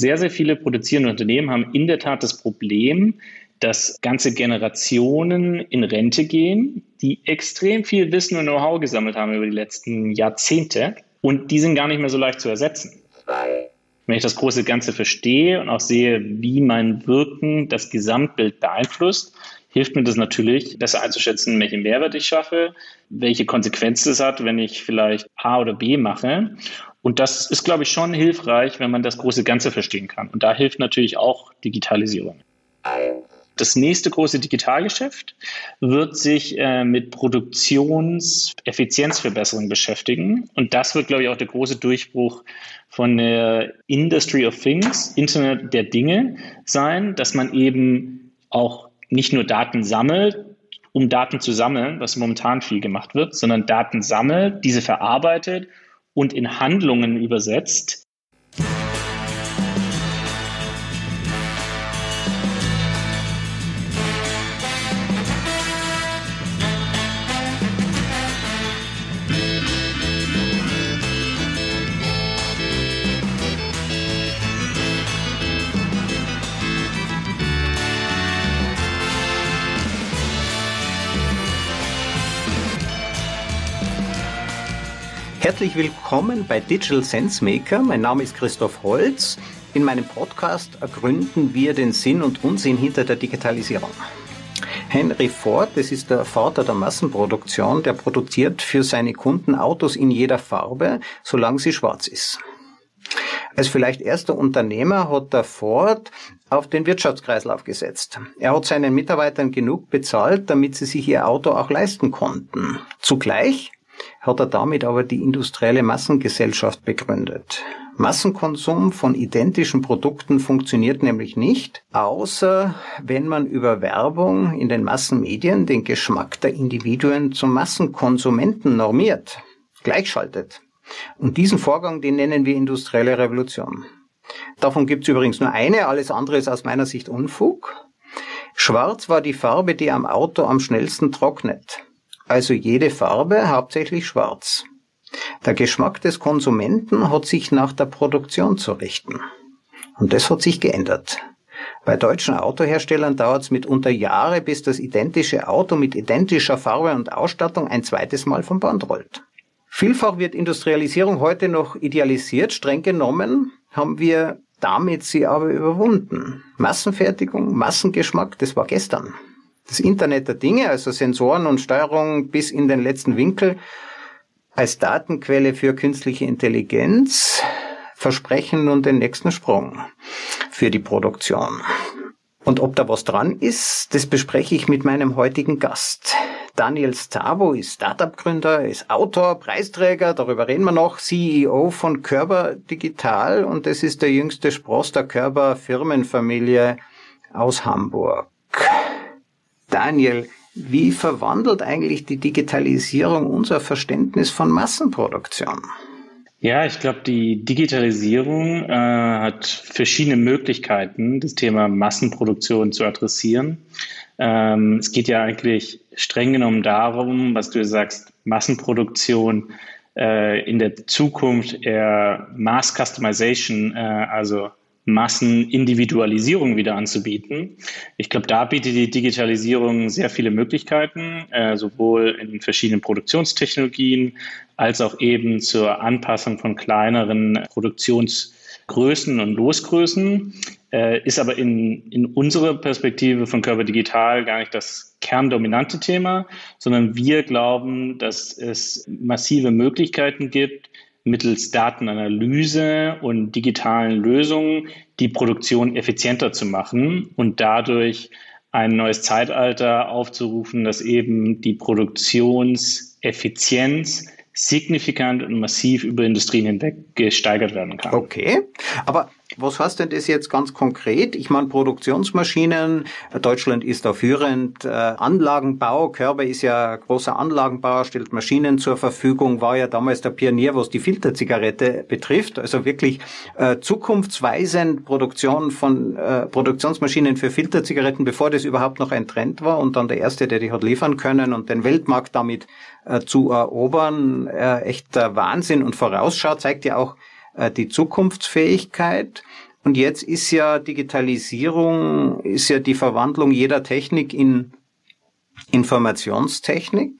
Sehr, sehr viele produzierende Unternehmen haben in der Tat das Problem, dass ganze Generationen in Rente gehen, die extrem viel Wissen und Know-how gesammelt haben über die letzten Jahrzehnte und die sind gar nicht mehr so leicht zu ersetzen. Wenn ich das große Ganze verstehe und auch sehe, wie mein Wirken das Gesamtbild beeinflusst, hilft mir das natürlich, besser einzuschätzen, welchen Mehrwert ich schaffe, welche Konsequenzen es hat, wenn ich vielleicht A oder B mache. Und das ist, glaube ich, schon hilfreich, wenn man das große Ganze verstehen kann. Und da hilft natürlich auch Digitalisierung. Das nächste große Digitalgeschäft wird sich äh, mit Produktionseffizienzverbesserung beschäftigen. Und das wird, glaube ich, auch der große Durchbruch von der Industry of Things, Internet der Dinge sein, dass man eben auch nicht nur Daten sammelt, um Daten zu sammeln, was momentan viel gemacht wird, sondern Daten sammelt, diese verarbeitet und in Handlungen übersetzt, Herzlich willkommen bei Digital Sense Maker. Mein Name ist Christoph Holz. In meinem Podcast ergründen wir den Sinn und Unsinn hinter der Digitalisierung. Henry Ford, das ist der Vater der Massenproduktion, der produziert für seine Kunden Autos in jeder Farbe, solange sie schwarz ist. Als vielleicht erster Unternehmer hat der Ford auf den Wirtschaftskreislauf gesetzt. Er hat seinen Mitarbeitern genug bezahlt, damit sie sich ihr Auto auch leisten konnten. Zugleich hat er damit aber die industrielle Massengesellschaft begründet. Massenkonsum von identischen Produkten funktioniert nämlich nicht, außer wenn man über Werbung in den Massenmedien den Geschmack der Individuen zum Massenkonsumenten normiert, gleichschaltet. Und diesen Vorgang, den nennen wir industrielle Revolution. Davon gibt es übrigens nur eine, alles andere ist aus meiner Sicht Unfug. Schwarz war die Farbe, die am Auto am schnellsten trocknet also jede Farbe, hauptsächlich schwarz. Der Geschmack des Konsumenten hat sich nach der Produktion zu richten. Und das hat sich geändert. Bei deutschen Autoherstellern dauert es mitunter Jahre, bis das identische Auto mit identischer Farbe und Ausstattung ein zweites Mal vom Band rollt. Vielfach wird Industrialisierung heute noch idealisiert. Streng genommen haben wir damit sie aber überwunden. Massenfertigung, Massengeschmack, das war gestern das Internet der Dinge, also Sensoren und Steuerung bis in den letzten Winkel, als Datenquelle für künstliche Intelligenz versprechen nun den nächsten Sprung für die Produktion. Und ob da was dran ist, das bespreche ich mit meinem heutigen Gast. Daniel Stavo ist Startup-Gründer, ist Autor, Preisträger, darüber reden wir noch, CEO von Körber Digital und das ist der jüngste Spross der Körber Firmenfamilie aus Hamburg. Daniel, wie verwandelt eigentlich die Digitalisierung unser Verständnis von Massenproduktion? Ja, ich glaube, die Digitalisierung äh, hat verschiedene Möglichkeiten, das Thema Massenproduktion zu adressieren. Ähm, es geht ja eigentlich streng genommen darum, was du sagst, Massenproduktion äh, in der Zukunft eher Mass Customization, äh, also Massenindividualisierung wieder anzubieten. Ich glaube, da bietet die Digitalisierung sehr viele Möglichkeiten, äh, sowohl in verschiedenen Produktionstechnologien als auch eben zur Anpassung von kleineren Produktionsgrößen und Losgrößen. Äh, ist aber in, in unserer Perspektive von Körper Digital gar nicht das kerndominante Thema, sondern wir glauben, dass es massive Möglichkeiten gibt, mittels Datenanalyse und digitalen Lösungen die Produktion effizienter zu machen und dadurch ein neues Zeitalter aufzurufen, das eben die Produktionseffizienz signifikant und massiv über Industrien hinweg gesteigert werden kann. Okay, aber was heißt denn das jetzt ganz konkret? Ich meine, Produktionsmaschinen, Deutschland ist da führend, äh, Anlagenbau, Körber ist ja großer Anlagenbauer, stellt Maschinen zur Verfügung, war ja damals der Pionier, was die Filterzigarette betrifft, also wirklich äh, zukunftsweisend Produktion von äh, Produktionsmaschinen für Filterzigaretten, bevor das überhaupt noch ein Trend war und dann der erste, der die hat liefern können und den Weltmarkt damit äh, zu erobern, äh, echter Wahnsinn und Vorausschau zeigt ja auch, die Zukunftsfähigkeit. Und jetzt ist ja Digitalisierung, ist ja die Verwandlung jeder Technik in Informationstechnik.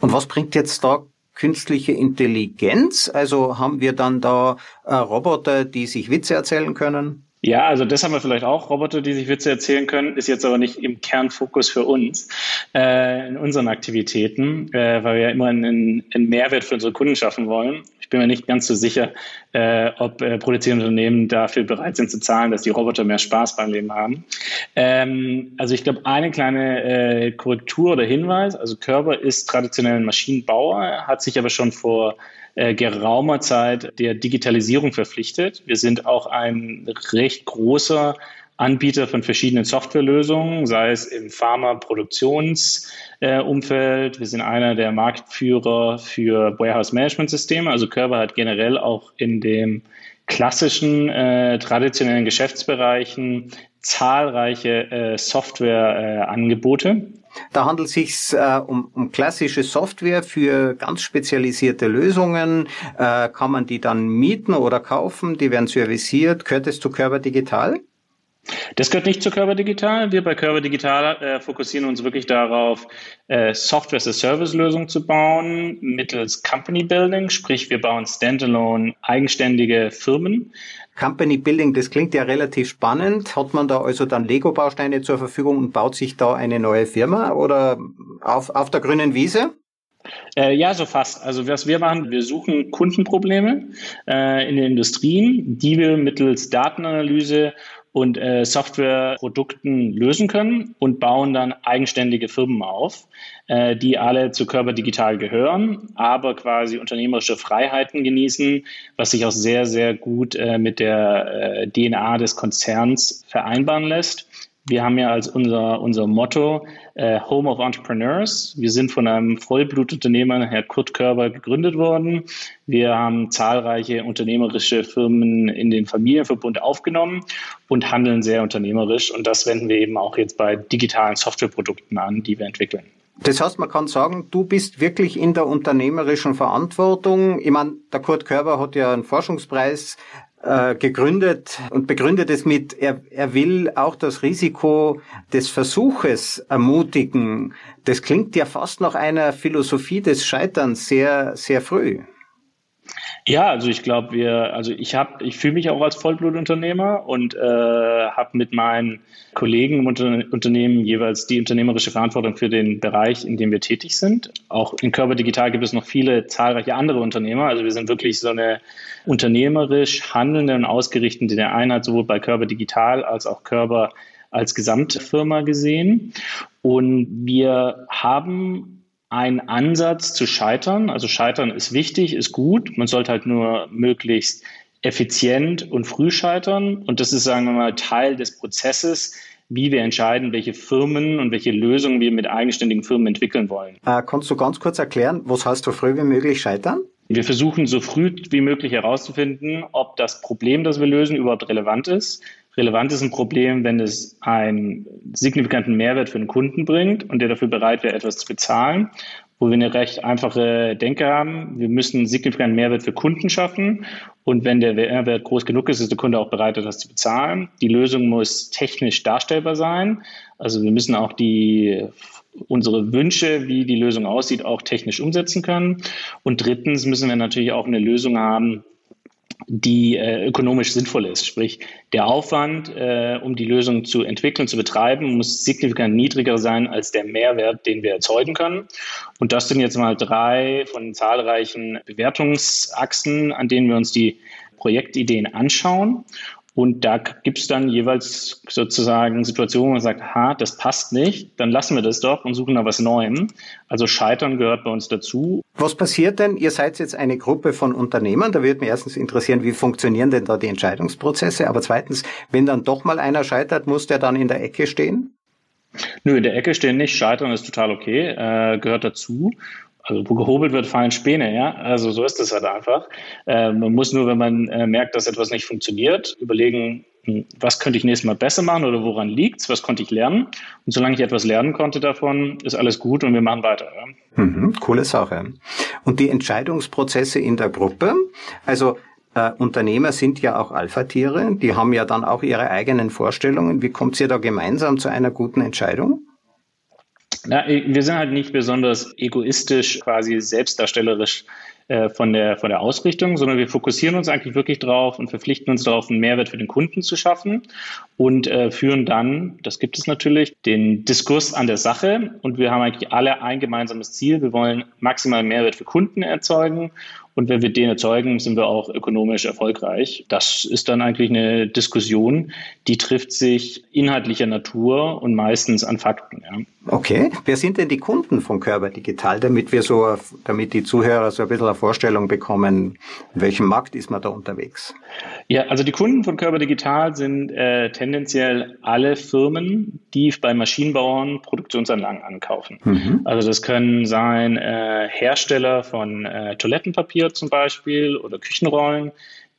Und was bringt jetzt da künstliche Intelligenz? Also haben wir dann da äh, Roboter, die sich Witze erzählen können? Ja, also das haben wir vielleicht auch, Roboter, die sich Witze erzählen können, ist jetzt aber nicht im Kernfokus für uns äh, in unseren Aktivitäten, äh, weil wir ja immer einen, einen, Mehrwert für unsere Kunden schaffen wollen. Ich bin mir nicht ganz so sicher, äh, ob äh, produzierende Unternehmen dafür bereit sind zu zahlen, dass die Roboter mehr Spaß beim Leben haben. Ähm, also ich glaube, eine kleine äh, Korrektur oder Hinweis, also Körper ist traditionell ein Maschinenbauer, hat sich aber schon vor äh, geraumer Zeit der Digitalisierung verpflichtet. Wir sind auch ein recht großer Anbieter von verschiedenen Softwarelösungen, sei es im Pharma-Produktionsumfeld. Wir sind einer der Marktführer für Warehouse-Management-Systeme. Also Körber hat generell auch in dem klassischen, äh, traditionellen Geschäftsbereichen zahlreiche äh, Softwareangebote. Äh, da handelt es sich äh, um, um klassische Software für ganz spezialisierte Lösungen. Äh, kann man die dann mieten oder kaufen? Die werden serviciert. Gehört es zu Körper Digital? Das gehört nicht zu Körper Digital. Wir bei Körper Digital äh, fokussieren uns wirklich darauf, äh, Software as a Service Lösungen zu bauen mittels Company Building, sprich wir bauen standalone eigenständige Firmen, Company Building, das klingt ja relativ spannend. Hat man da also dann Lego-Bausteine zur Verfügung und baut sich da eine neue Firma oder auf, auf der grünen Wiese? Äh, ja, so fast. Also was wir machen, wir suchen Kundenprobleme äh, in den Industrien, die wir mittels Datenanalyse und äh, Softwareprodukten lösen können und bauen dann eigenständige Firmen auf, äh, die alle zu Körper Digital gehören, aber quasi unternehmerische Freiheiten genießen, was sich auch sehr, sehr gut äh, mit der äh, DNA des Konzerns vereinbaren lässt. Wir haben ja als unser, unser Motto äh, Home of Entrepreneurs. Wir sind von einem Vollblutunternehmer, Herr Kurt Körber, gegründet worden. Wir haben zahlreiche unternehmerische Firmen in den Familienverbund aufgenommen und handeln sehr unternehmerisch. Und das wenden wir eben auch jetzt bei digitalen Softwareprodukten an, die wir entwickeln. Das heißt, man kann sagen, du bist wirklich in der unternehmerischen Verantwortung. Ich meine, der Kurt Körber hat ja einen Forschungspreis äh, gegründet und begründet es mit, er, er will auch das Risiko des Versuches ermutigen. Das klingt ja fast nach einer Philosophie des Scheiterns sehr, sehr früh. Ja, also ich glaube, wir, also ich habe, ich fühle mich auch als Vollblutunternehmer und äh, habe mit meinen Kollegen im Unter Unternehmen jeweils die unternehmerische Verantwortung für den Bereich, in dem wir tätig sind. Auch in Körper Digital gibt es noch viele zahlreiche andere Unternehmer. Also wir sind wirklich so eine unternehmerisch handelnde und ausgerichtete Einheit, sowohl bei Körper Digital als auch Körper als Gesamtfirma gesehen. Und wir haben ein Ansatz zu scheitern. Also scheitern ist wichtig, ist gut. Man sollte halt nur möglichst effizient und früh scheitern. Und das ist, sagen wir mal, Teil des Prozesses, wie wir entscheiden, welche Firmen und welche Lösungen wir mit eigenständigen Firmen entwickeln wollen. Äh, kannst du ganz kurz erklären, was heißt so früh wie möglich scheitern? Wir versuchen so früh wie möglich herauszufinden, ob das Problem, das wir lösen, überhaupt relevant ist. Relevant ist ein Problem, wenn es einen signifikanten Mehrwert für den Kunden bringt und der dafür bereit wäre, etwas zu bezahlen. Wo wir eine recht einfache Denke haben, wir müssen einen signifikanten Mehrwert für Kunden schaffen. Und wenn der Mehrwert groß genug ist, ist der Kunde auch bereit, etwas zu bezahlen. Die Lösung muss technisch darstellbar sein. Also wir müssen auch die unsere Wünsche, wie die Lösung aussieht, auch technisch umsetzen können. Und drittens müssen wir natürlich auch eine Lösung haben, die äh, ökonomisch sinnvoll ist. Sprich, der Aufwand, äh, um die Lösung zu entwickeln, zu betreiben, muss signifikant niedriger sein als der Mehrwert, den wir erzeugen können. Und das sind jetzt mal drei von zahlreichen Bewertungsachsen, an denen wir uns die Projektideen anschauen. Und da gibt es dann jeweils sozusagen Situationen, wo man sagt, ha, das passt nicht, dann lassen wir das doch und suchen nach was Neuem. Also Scheitern gehört bei uns dazu. Was passiert denn? Ihr seid jetzt eine Gruppe von Unternehmern. Da würde mich erstens interessieren, wie funktionieren denn da die Entscheidungsprozesse? Aber zweitens, wenn dann doch mal einer scheitert, muss der dann in der Ecke stehen? Nö, in der Ecke stehen nicht. Scheitern ist total okay, äh, gehört dazu also wo gehobelt wird, fallen Späne, ja. Also so ist es halt einfach. Äh, man muss nur, wenn man äh, merkt, dass etwas nicht funktioniert, überlegen, hm, was könnte ich nächstes Mal besser machen oder woran liegt's, was konnte ich lernen. Und solange ich etwas lernen konnte davon, ist alles gut und wir machen weiter. Ja. Mhm, coole Sache. Und die Entscheidungsprozesse in der Gruppe, also äh, Unternehmer sind ja auch Alpha-Tiere, die haben ja dann auch ihre eigenen Vorstellungen. Wie kommt ihr da gemeinsam zu einer guten Entscheidung? Na, wir sind halt nicht besonders egoistisch, quasi selbstdarstellerisch äh, von, der, von der Ausrichtung, sondern wir fokussieren uns eigentlich wirklich darauf und verpflichten uns darauf, einen Mehrwert für den Kunden zu schaffen und äh, führen dann, das gibt es natürlich, den Diskurs an der Sache und wir haben eigentlich alle ein gemeinsames Ziel. Wir wollen maximalen Mehrwert für Kunden erzeugen und wenn wir den erzeugen, sind wir auch ökonomisch erfolgreich. Das ist dann eigentlich eine Diskussion, die trifft sich inhaltlicher Natur und meistens an Fakten. Ja. Okay. Wer sind denn die Kunden von Körper Digital, damit wir so, damit die Zuhörer so ein bisschen eine Vorstellung bekommen, in welchem Markt ist man da unterwegs? Ja, also die Kunden von Körper Digital sind äh, tendenziell alle Firmen, die bei Maschinenbauern Produktionsanlagen ankaufen. Mhm. Also das können sein äh, Hersteller von äh, Toilettenpapier zum Beispiel oder Küchenrollen,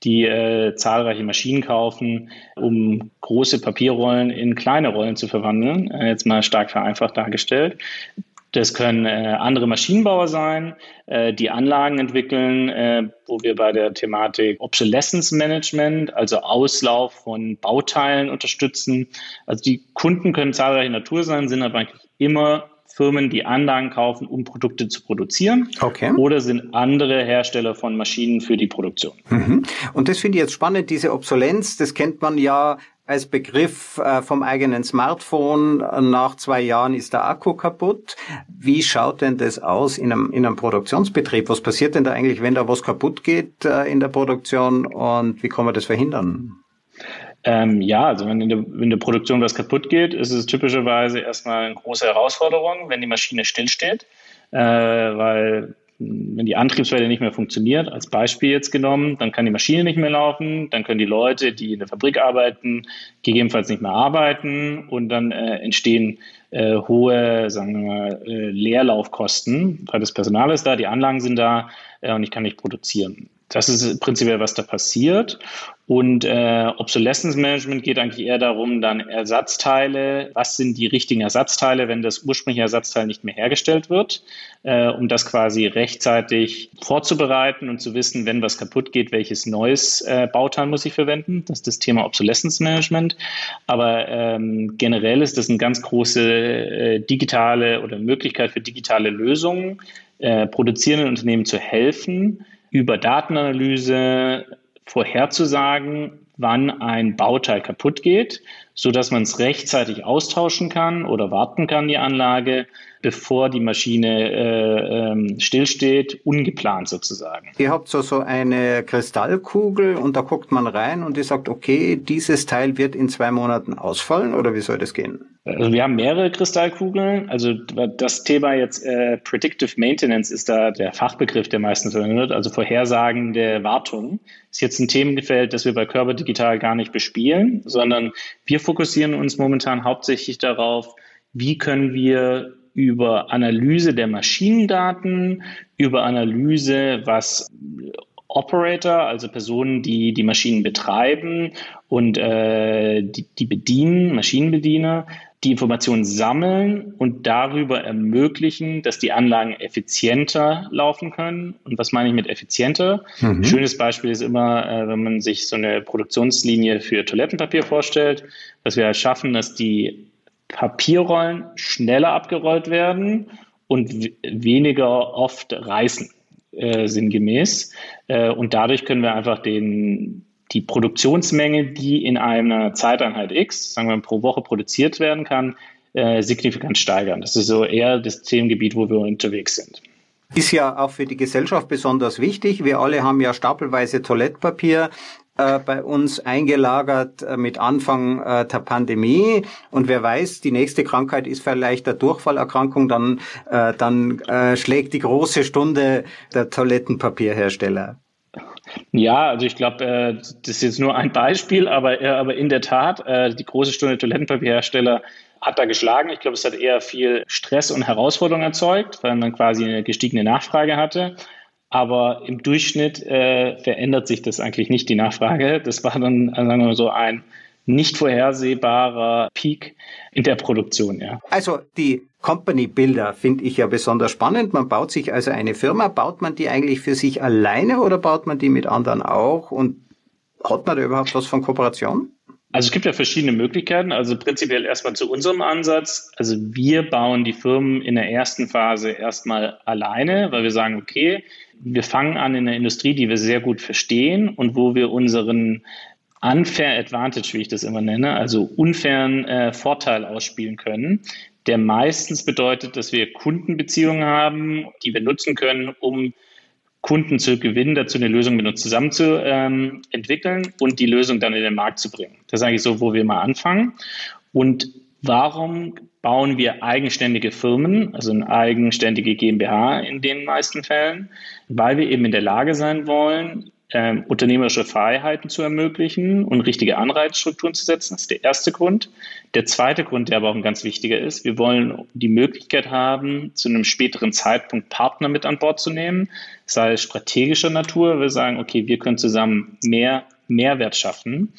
die äh, zahlreiche Maschinen kaufen, um große Papierrollen in kleine Rollen zu verwandeln. Äh, jetzt mal stark vereinfacht dargestellt. Das können äh, andere Maschinenbauer sein, äh, die Anlagen entwickeln, äh, wo wir bei der Thematik Obsolescence Management, also Auslauf von Bauteilen unterstützen. Also die Kunden können zahlreiche Natur sein, sind aber eigentlich immer Firmen, die Anlagen kaufen, um Produkte zu produzieren. Okay. Oder sind andere Hersteller von Maschinen für die Produktion. Mhm. Und das finde ich jetzt spannend, diese Obsolenz, das kennt man ja als Begriff äh, vom eigenen Smartphone. Nach zwei Jahren ist der Akku kaputt. Wie schaut denn das aus in einem, in einem Produktionsbetrieb? Was passiert denn da eigentlich, wenn da was kaputt geht äh, in der Produktion und wie kann man das verhindern? Ähm, ja, also wenn in, der, in der Produktion was kaputt geht, ist es typischerweise erstmal eine große Herausforderung, wenn die Maschine stillsteht, äh, weil wenn die Antriebswelle nicht mehr funktioniert, als Beispiel jetzt genommen, dann kann die Maschine nicht mehr laufen, dann können die Leute, die in der Fabrik arbeiten, gegebenenfalls nicht mehr arbeiten und dann äh, entstehen äh, hohe, sagen wir mal, äh, Leerlaufkosten, weil das Personal ist da, die Anlagen sind da äh, und ich kann nicht produzieren. Das ist prinzipiell, was da passiert. Und äh, Obsolescence Management geht eigentlich eher darum, dann Ersatzteile, was sind die richtigen Ersatzteile, wenn das ursprüngliche Ersatzteil nicht mehr hergestellt wird, äh, um das quasi rechtzeitig vorzubereiten und zu wissen, wenn was kaputt geht, welches neues äh, Bauteil muss ich verwenden. Das ist das Thema Obsolescence Management. Aber ähm, generell ist das eine ganz große äh, digitale oder Möglichkeit für digitale Lösungen, äh, produzierenden Unternehmen zu helfen, über Datenanalyse vorherzusagen, wann ein Bauteil kaputt geht, so dass man es rechtzeitig austauschen kann oder warten kann, die Anlage, bevor die Maschine äh, ähm, stillsteht, ungeplant sozusagen. Ihr habt so, so eine Kristallkugel und da guckt man rein und ihr sagt, okay, dieses Teil wird in zwei Monaten ausfallen oder wie soll das gehen? Also wir haben mehrere Kristallkugeln. Also das Thema jetzt äh, Predictive Maintenance ist da der Fachbegriff, der meistens verwendet wird, also vorhersagende Wartung. Ist jetzt ein Themenfeld, das wir bei Körper Digital gar nicht bespielen, sondern wir fokussieren uns momentan hauptsächlich darauf, wie können wir über Analyse der Maschinendaten, über Analyse, was Operator, also Personen, die die Maschinen betreiben und äh, die, die bedienen, Maschinenbediener, die Informationen sammeln und darüber ermöglichen, dass die Anlagen effizienter laufen können. Und was meine ich mit effizienter? Mhm. Schönes Beispiel ist immer, äh, wenn man sich so eine Produktionslinie für Toilettenpapier vorstellt, dass wir halt schaffen, dass die Papierrollen schneller abgerollt werden und weniger oft reißen, äh, sinngemäß. Äh, und dadurch können wir einfach den, die Produktionsmenge, die in einer Zeiteinheit X, sagen wir pro Woche produziert werden kann, äh, signifikant steigern. Das ist so eher das Themengebiet, wo wir unterwegs sind. Ist ja auch für die Gesellschaft besonders wichtig. Wir alle haben ja stapelweise Toilettpapier äh, bei uns eingelagert äh, mit Anfang äh, der Pandemie. Und wer weiß, die nächste Krankheit ist vielleicht eine Durchfallerkrankung, dann, dann schlägt die große Stunde der Toilettenpapierhersteller. Ja, also ich glaube, das ist jetzt nur ein Beispiel, aber, in der Tat, die große Stunde Toilettenpapierhersteller hat da geschlagen. Ich glaube, es hat eher viel Stress und Herausforderung erzeugt, weil man quasi eine gestiegene Nachfrage hatte. Aber im Durchschnitt äh, verändert sich das eigentlich nicht, die Nachfrage. Das war dann, sagen wir mal so, ein nicht vorhersehbarer Peak in der Produktion, ja. Also die Company Builder finde ich ja besonders spannend. Man baut sich also eine Firma. Baut man die eigentlich für sich alleine oder baut man die mit anderen auch? Und hat man da überhaupt was von Kooperation? Also es gibt ja verschiedene Möglichkeiten. Also prinzipiell erstmal zu unserem Ansatz. Also wir bauen die Firmen in der ersten Phase erstmal alleine, weil wir sagen, okay, wir fangen an in einer Industrie, die wir sehr gut verstehen und wo wir unseren unfair advantage, wie ich das immer nenne, also unfairen äh, Vorteil ausspielen können, der meistens bedeutet, dass wir Kundenbeziehungen haben, die wir nutzen können, um Kunden zu gewinnen, dazu eine Lösung mit uns zusammen zu ähm, entwickeln und die Lösung dann in den Markt zu bringen. Das ist eigentlich so, wo wir mal anfangen. Und warum bauen wir eigenständige Firmen, also eine eigenständige GmbH in den meisten Fällen? Weil wir eben in der Lage sein wollen, ähm, unternehmerische Freiheiten zu ermöglichen und richtige Anreizstrukturen zu setzen. Das ist der erste Grund. Der zweite Grund, der aber auch ein ganz wichtiger ist, wir wollen die Möglichkeit haben, zu einem späteren Zeitpunkt Partner mit an Bord zu nehmen, sei es strategischer Natur, wir sagen, okay, wir können zusammen mehr Mehrwert schaffen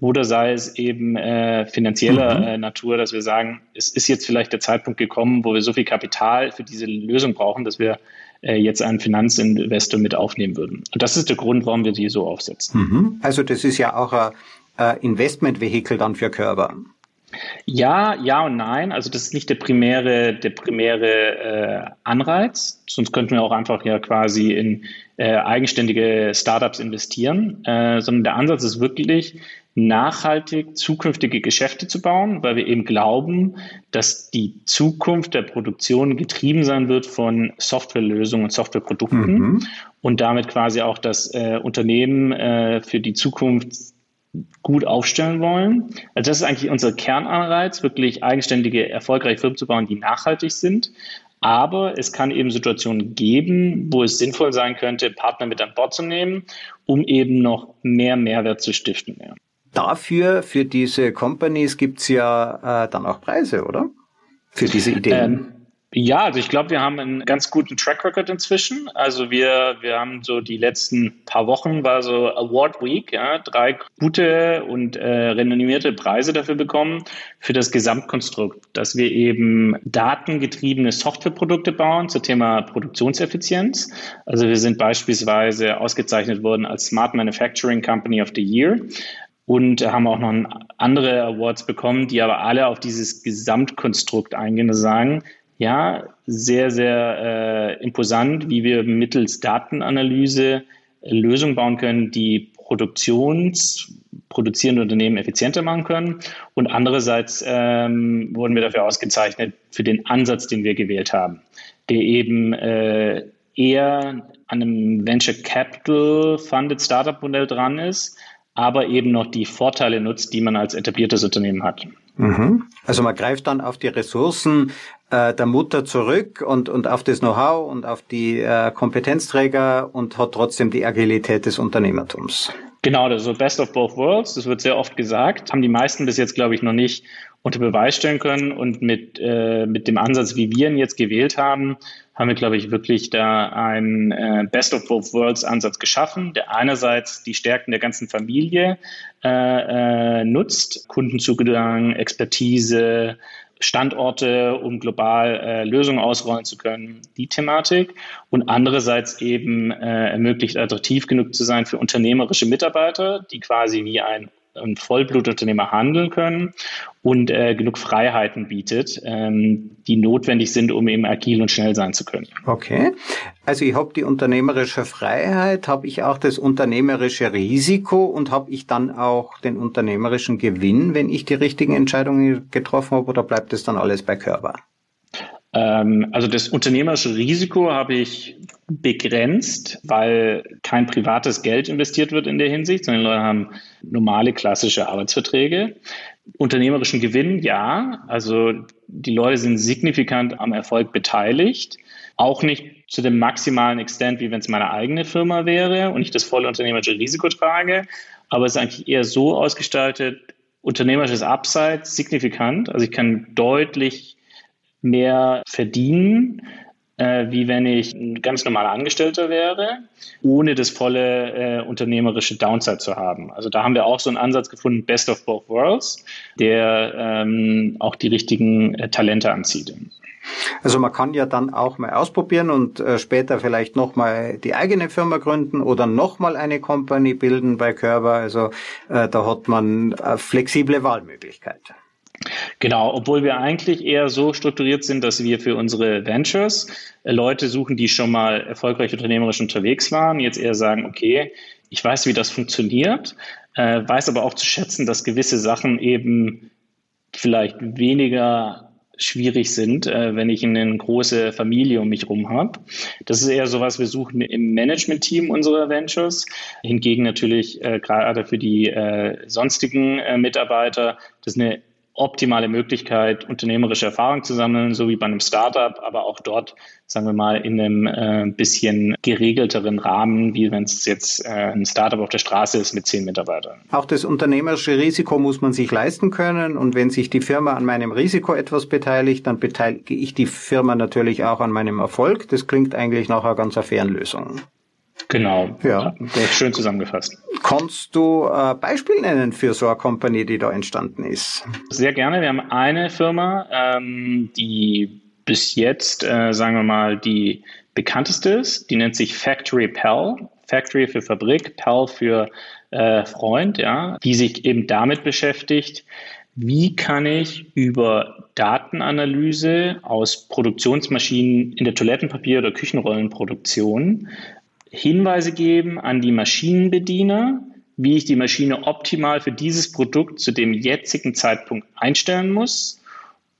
oder sei es eben äh, finanzieller mhm. äh, Natur, dass wir sagen, es ist jetzt vielleicht der Zeitpunkt gekommen, wo wir so viel Kapital für diese Lösung brauchen, dass wir äh, jetzt einen Finanzinvestor mit aufnehmen würden. Und das ist der Grund, warum wir die so aufsetzen. Mhm. Also das ist ja auch ein Investmentvehikel dann für Körper. Ja, ja und nein. Also das ist nicht der primäre, der primäre äh, Anreiz. Sonst könnten wir auch einfach ja quasi in äh, eigenständige Startups investieren, äh, sondern der Ansatz ist wirklich nachhaltig zukünftige Geschäfte zu bauen, weil wir eben glauben, dass die Zukunft der Produktion getrieben sein wird von Softwarelösungen und Softwareprodukten mhm. und damit quasi auch das äh, Unternehmen äh, für die Zukunft gut aufstellen wollen. Also das ist eigentlich unser Kernanreiz, wirklich eigenständige, erfolgreiche Firmen zu bauen, die nachhaltig sind. Aber es kann eben Situationen geben, wo es sinnvoll sein könnte, Partner mit an Bord zu nehmen, um eben noch mehr Mehrwert zu stiften. Ja. Dafür, für diese Companies gibt's ja äh, dann auch Preise, oder? Für diese Ideen. Ähm, ja, also ich glaube, wir haben einen ganz guten Track Record inzwischen. Also wir, wir haben so die letzten paar Wochen war so Award Week, ja, drei gute und äh, renommierte Preise dafür bekommen für das Gesamtkonstrukt, dass wir eben datengetriebene Softwareprodukte bauen zum Thema Produktionseffizienz. Also wir sind beispielsweise ausgezeichnet worden als Smart Manufacturing Company of the Year und haben auch noch andere Awards bekommen, die aber alle auf dieses Gesamtkonstrukt eingehen und sagen, ja, sehr, sehr äh, imposant, wie wir mittels Datenanalyse Lösungen bauen können, die Produktions, produzierende Unternehmen effizienter machen können. Und andererseits ähm, wurden wir dafür ausgezeichnet für den Ansatz, den wir gewählt haben, der eben äh, eher an einem Venture Capital Funded Startup Modell dran ist, aber eben noch die Vorteile nutzt, die man als etabliertes Unternehmen hat. Mhm. Also man greift dann auf die Ressourcen äh, der Mutter zurück und, und auf das Know-how und auf die äh, Kompetenzträger und hat trotzdem die Agilität des Unternehmertums. Genau, das ist so Best of Both Worlds, das wird sehr oft gesagt, haben die meisten bis jetzt, glaube ich, noch nicht unter Beweis stellen können und mit, äh, mit dem Ansatz, wie wir ihn jetzt gewählt haben, haben wir, glaube ich, wirklich da einen äh, Best of Both Worlds Ansatz geschaffen, der einerseits die Stärken der ganzen Familie äh, äh, nutzt, Kundenzugang, Expertise, Standorte, um global äh, Lösungen ausrollen zu können, die Thematik. Und andererseits eben äh, ermöglicht, attraktiv genug zu sein für unternehmerische Mitarbeiter, die quasi wie ein ein Vollblutunternehmer handeln können und äh, genug Freiheiten bietet, ähm, die notwendig sind, um eben agil und schnell sein zu können. Okay. Also ich habe die unternehmerische Freiheit, habe ich auch das unternehmerische Risiko und habe ich dann auch den unternehmerischen Gewinn, wenn ich die richtigen Entscheidungen getroffen habe, oder bleibt es dann alles bei Körper? Ähm, also das unternehmerische Risiko habe ich begrenzt, weil kein privates Geld investiert wird in der Hinsicht, sondern Leute haben normale klassische Arbeitsverträge. Unternehmerischen Gewinn, ja. Also die Leute sind signifikant am Erfolg beteiligt. Auch nicht zu dem maximalen Extent, wie wenn es meine eigene Firma wäre und ich das volle unternehmerische Risiko trage. Aber es ist eigentlich eher so ausgestaltet, unternehmerisches Upside signifikant. Also ich kann deutlich mehr verdienen, äh, wie wenn ich ein ganz normaler Angestellter wäre, ohne das volle äh, unternehmerische Downside zu haben. Also da haben wir auch so einen Ansatz gefunden, Best of Both Worlds, der ähm, auch die richtigen äh, Talente anzieht. Also man kann ja dann auch mal ausprobieren und äh, später vielleicht nochmal die eigene Firma gründen oder nochmal eine Company bilden bei Körber. Also äh, da hat man äh, flexible Wahlmöglichkeit. Genau, obwohl wir eigentlich eher so strukturiert sind, dass wir für unsere Ventures äh, Leute suchen, die schon mal erfolgreich unternehmerisch unterwegs waren, jetzt eher sagen, okay, ich weiß, wie das funktioniert, äh, weiß aber auch zu schätzen, dass gewisse Sachen eben vielleicht weniger schwierig sind, äh, wenn ich eine große Familie um mich rum habe. Das ist eher so was, wir suchen im Management-Team unserer Ventures. Hingegen natürlich gerade für die sonstigen Mitarbeiter, das ist eine optimale Möglichkeit, unternehmerische Erfahrung zu sammeln, so wie bei einem Startup, aber auch dort, sagen wir mal, in einem äh, bisschen geregelteren Rahmen, wie wenn es jetzt äh, ein Startup auf der Straße ist mit zehn Mitarbeitern. Auch das unternehmerische Risiko muss man sich leisten können und wenn sich die Firma an meinem Risiko etwas beteiligt, dann beteilige ich die Firma natürlich auch an meinem Erfolg. Das klingt eigentlich nach einer ganz fairen Lösung. Genau. Ja. Schön zusammengefasst. Kannst du äh, Beispiel nennen für so eine Company, die da entstanden ist? Sehr gerne. Wir haben eine Firma, ähm, die bis jetzt, äh, sagen wir mal, die bekannteste ist. Die nennt sich Factory Pal. Factory für Fabrik, Pal für äh, Freund, ja, die sich eben damit beschäftigt, wie kann ich über Datenanalyse aus Produktionsmaschinen in der Toilettenpapier- oder Küchenrollenproduktion Hinweise geben an die Maschinenbediener, wie ich die Maschine optimal für dieses Produkt zu dem jetzigen Zeitpunkt einstellen muss,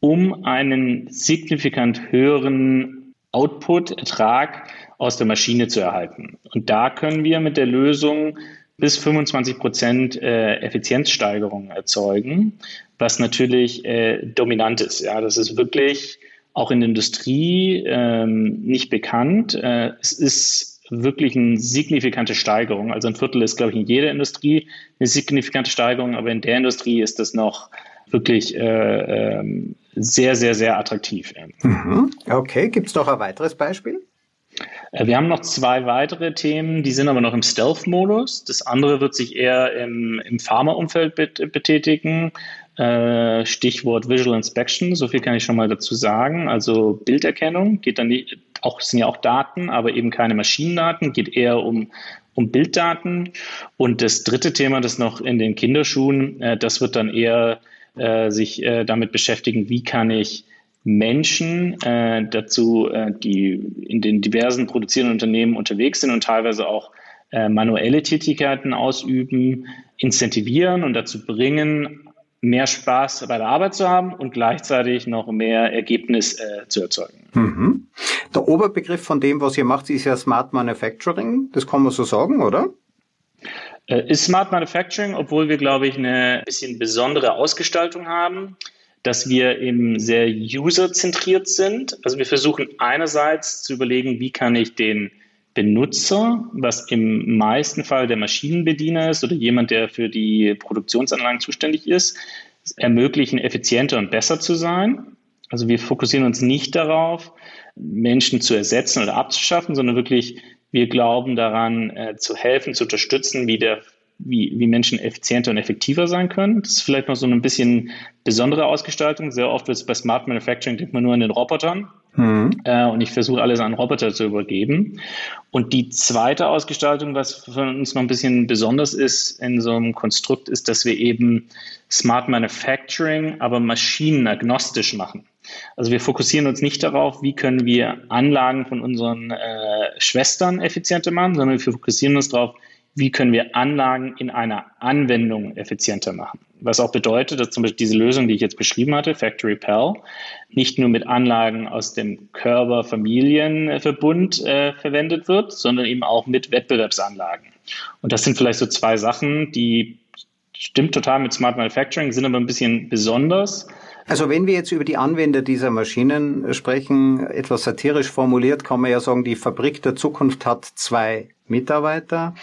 um einen signifikant höheren Output, Ertrag aus der Maschine zu erhalten. Und da können wir mit der Lösung bis 25 Prozent äh, Effizienzsteigerung erzeugen, was natürlich äh, dominant ist. Ja, das ist wirklich auch in der Industrie ähm, nicht bekannt. Äh, es ist wirklich eine signifikante Steigerung. Also ein Viertel ist, glaube ich, in jeder Industrie eine signifikante Steigerung, aber in der Industrie ist das noch wirklich äh, äh, sehr, sehr, sehr attraktiv. Mhm. Okay, gibt es noch ein weiteres Beispiel? Äh, wir haben noch zwei weitere Themen, die sind aber noch im Stealth-Modus. Das andere wird sich eher im, im Pharmaumfeld betätigen. Äh, Stichwort Visual Inspection, so viel kann ich schon mal dazu sagen. Also Bilderkennung geht dann nicht, auch sind ja auch Daten, aber eben keine Maschinendaten, geht eher um um Bilddaten. Und das dritte Thema, das noch in den Kinderschuhen, äh, das wird dann eher äh, sich äh, damit beschäftigen, wie kann ich Menschen äh, dazu, äh, die in den diversen produzierenden Unternehmen unterwegs sind und teilweise auch äh, manuelle Tätigkeiten ausüben, incentivieren und dazu bringen, mehr Spaß bei der Arbeit zu haben und gleichzeitig noch mehr Ergebnis äh, zu erzeugen. Mhm. Der Oberbegriff von dem, was ihr macht, ist ja Smart Manufacturing. Das kann man so sagen, oder? Äh, ist Smart Manufacturing, obwohl wir, glaube ich, eine bisschen besondere Ausgestaltung haben, dass wir eben sehr userzentriert sind. Also wir versuchen einerseits zu überlegen, wie kann ich den Benutzer, was im meisten Fall der Maschinenbediener ist oder jemand, der für die Produktionsanlagen zuständig ist, ermöglichen, effizienter und besser zu sein. Also wir fokussieren uns nicht darauf, Menschen zu ersetzen oder abzuschaffen, sondern wirklich, wir glauben daran, äh, zu helfen, zu unterstützen, wie der wie, wie Menschen effizienter und effektiver sein können. Das ist vielleicht noch so ein bisschen besondere Ausgestaltung. Sehr oft wird es bei Smart Manufacturing, denkt man nur an den Robotern. Mhm. Äh, und ich versuche alles an Roboter zu übergeben. Und die zweite Ausgestaltung, was für uns noch ein bisschen besonders ist in so einem Konstrukt, ist, dass wir eben Smart Manufacturing, aber maschinenagnostisch machen. Also wir fokussieren uns nicht darauf, wie können wir Anlagen von unseren äh, Schwestern effizienter machen, sondern wir fokussieren uns darauf, wie können wir Anlagen in einer Anwendung effizienter machen. Was auch bedeutet, dass zum Beispiel diese Lösung, die ich jetzt beschrieben hatte, Factory Pal, nicht nur mit Anlagen aus dem Körper-Familienverbund äh, verwendet wird, sondern eben auch mit Wettbewerbsanlagen. Und das sind vielleicht so zwei Sachen, die stimmt total mit Smart Manufacturing, sind aber ein bisschen besonders. Also wenn wir jetzt über die Anwender dieser Maschinen sprechen, etwas satirisch formuliert, kann man ja sagen, die Fabrik der Zukunft hat zwei Mitarbeiter,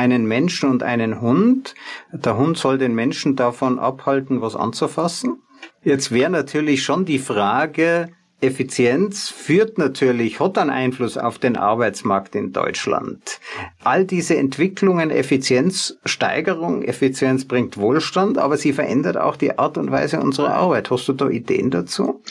einen Menschen und einen Hund. Der Hund soll den Menschen davon abhalten, was anzufassen. Jetzt wäre natürlich schon die Frage, Effizienz führt natürlich, hat einen Einfluss auf den Arbeitsmarkt in Deutschland. All diese Entwicklungen, Effizienzsteigerung, Effizienz bringt Wohlstand, aber sie verändert auch die Art und Weise unserer Arbeit. Hast du da Ideen dazu?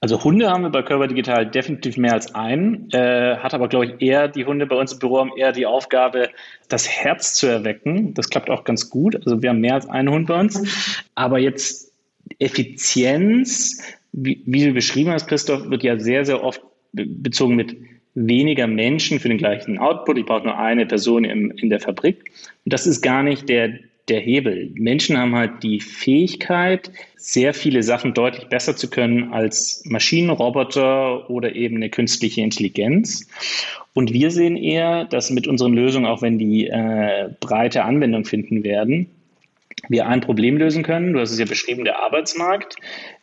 Also Hunde haben wir bei Körper Digital definitiv mehr als einen, äh, hat aber, glaube ich, eher die Hunde bei uns im Büro haben eher die Aufgabe, das Herz zu erwecken. Das klappt auch ganz gut. Also wir haben mehr als einen Hund bei uns. Aber jetzt Effizienz, wie, wie du beschrieben hast, Christoph, wird ja sehr, sehr oft bezogen mit weniger Menschen für den gleichen Output. Ich brauche nur eine Person im, in der Fabrik. Und das ist gar nicht der, der Hebel. Menschen haben halt die Fähigkeit, sehr viele Sachen deutlich besser zu können als Maschinen, Roboter oder eben eine künstliche Intelligenz. Und wir sehen eher, dass mit unseren Lösungen, auch wenn die äh, breite Anwendung finden werden, wir ein Problem lösen können. Du hast es ja beschrieben, der Arbeitsmarkt.